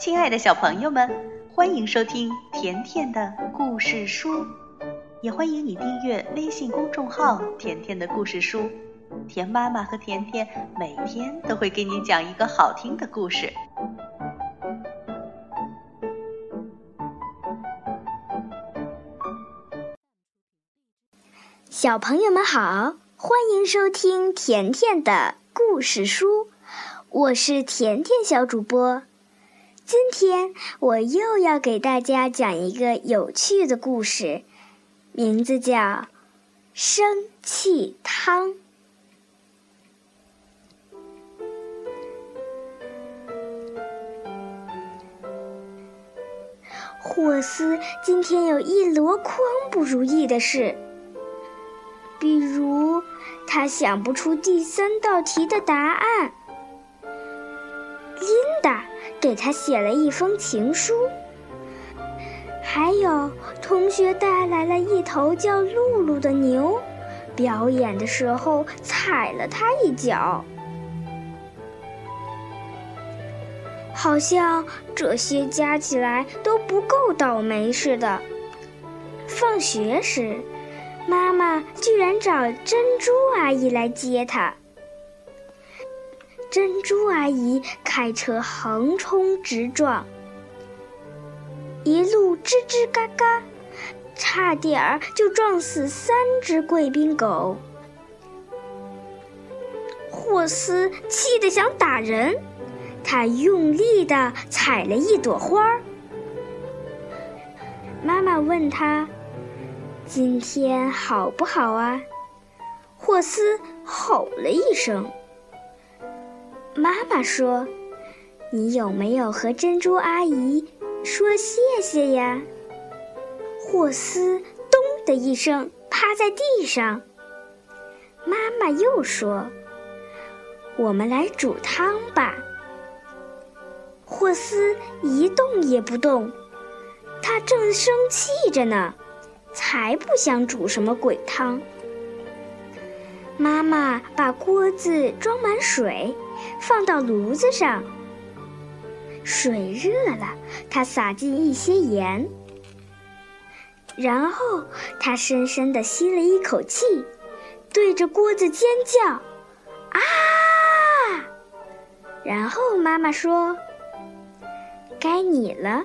亲爱的小朋友们，欢迎收听甜甜的故事书，也欢迎你订阅微信公众号“甜甜的故事书”。甜妈妈和甜甜每天都会给你讲一个好听的故事。小朋友们好，欢迎收听甜甜的故事书，我是甜甜小主播。今天我又要给大家讲一个有趣的故事，名字叫《生气汤》。霍斯今天有一箩筐不如意的事。比如，他想不出第三道题的答案。琳达给他写了一封情书。还有，同学带来了一头叫露露的牛，表演的时候踩了他一脚。好像这些加起来都不够倒霉似的。放学时。妈妈居然找珍珠阿姨来接她。珍珠阿姨开车横冲直撞，一路吱吱嘎嘎，差点儿就撞死三只贵宾狗。霍斯气得想打人，他用力地踩了一朵花。妈妈问他。今天好不好啊？霍斯吼了一声。妈妈说：“你有没有和珍珠阿姨说谢谢呀？”霍斯“咚”的一声趴在地上。妈妈又说：“我们来煮汤吧。”霍斯一动也不动，他正生气着呢。才不想煮什么鬼汤。妈妈把锅子装满水，放到炉子上。水热了，他撒进一些盐，然后他深深地吸了一口气，对着锅子尖叫：“啊！”然后妈妈说：“该你了。”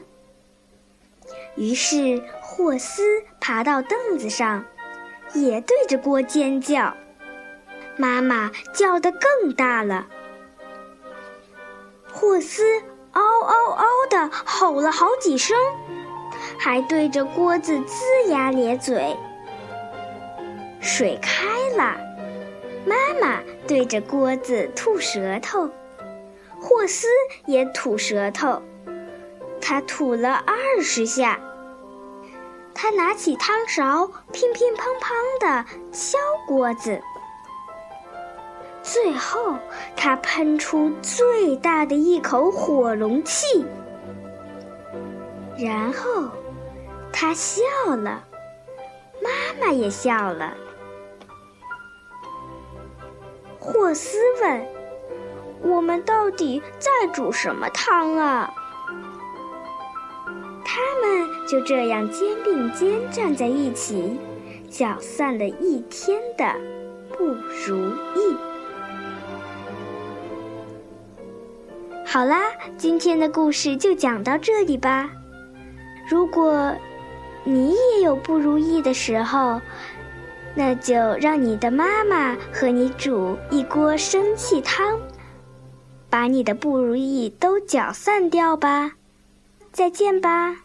于是霍斯爬到凳子上，也对着锅尖叫。妈妈叫得更大了。霍斯嗷嗷嗷地吼了好几声，还对着锅子龇牙咧嘴。水开了，妈妈对着锅子吐舌头，霍斯也吐舌头。他吐了二十下，他拿起汤勺，乒乒乓乓地敲锅子。最后，他喷出最大的一口火龙气，然后他笑了，妈妈也笑了。霍斯问：“我们到底在煮什么汤啊？”他们就这样肩并肩站在一起，搅散了一天的不如意。好啦，今天的故事就讲到这里吧。如果你也有不如意的时候，那就让你的妈妈和你煮一锅生气汤，把你的不如意都搅散掉吧。再见吧。